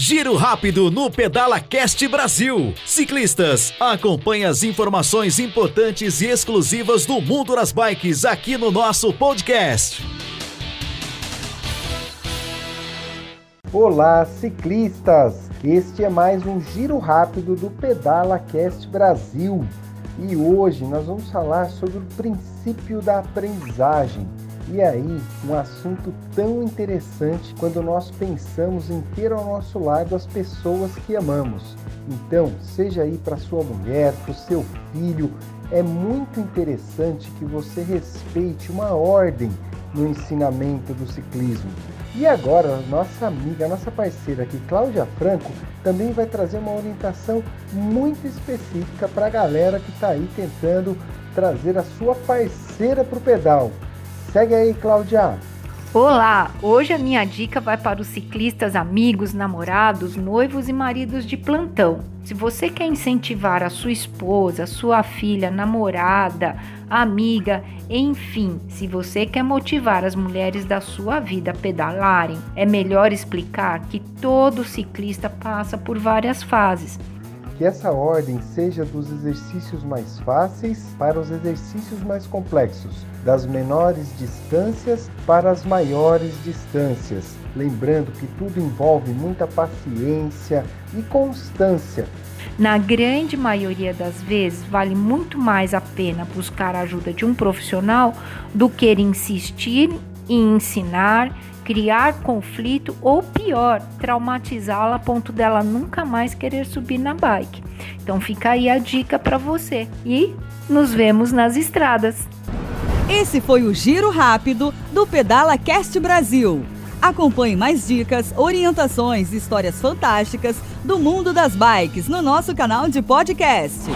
Giro rápido no Pedala Cast Brasil. Ciclistas, acompanhe as informações importantes e exclusivas do mundo das bikes aqui no nosso podcast. Olá, ciclistas! Este é mais um giro rápido do Pedala Cast Brasil. E hoje nós vamos falar sobre o princípio da aprendizagem e aí, um assunto tão interessante quando nós pensamos em ter ao nosso lado as pessoas que amamos. Então, seja aí para sua mulher, para o seu filho, é muito interessante que você respeite uma ordem no ensinamento do ciclismo. E agora, nossa amiga, nossa parceira aqui, Cláudia Franco, também vai trazer uma orientação muito específica para a galera que está aí tentando trazer a sua parceira para o pedal. Segue aí, Cláudia. Olá! Hoje a minha dica vai para os ciclistas amigos, namorados, noivos e maridos de plantão. Se você quer incentivar a sua esposa, sua filha, namorada, amiga, enfim, se você quer motivar as mulheres da sua vida a pedalarem, é melhor explicar que todo ciclista passa por várias fases que essa ordem seja dos exercícios mais fáceis para os exercícios mais complexos, das menores distâncias para as maiores distâncias. Lembrando que tudo envolve muita paciência e constância. Na grande maioria das vezes, vale muito mais a pena buscar a ajuda de um profissional do que insistir em ensinar criar conflito ou pior, traumatizá-la a ponto dela nunca mais querer subir na bike. Então fica aí a dica para você e nos vemos nas estradas. Esse foi o giro rápido do Pedala Cast Brasil. Acompanhe mais dicas, orientações e histórias fantásticas do mundo das bikes no nosso canal de podcast.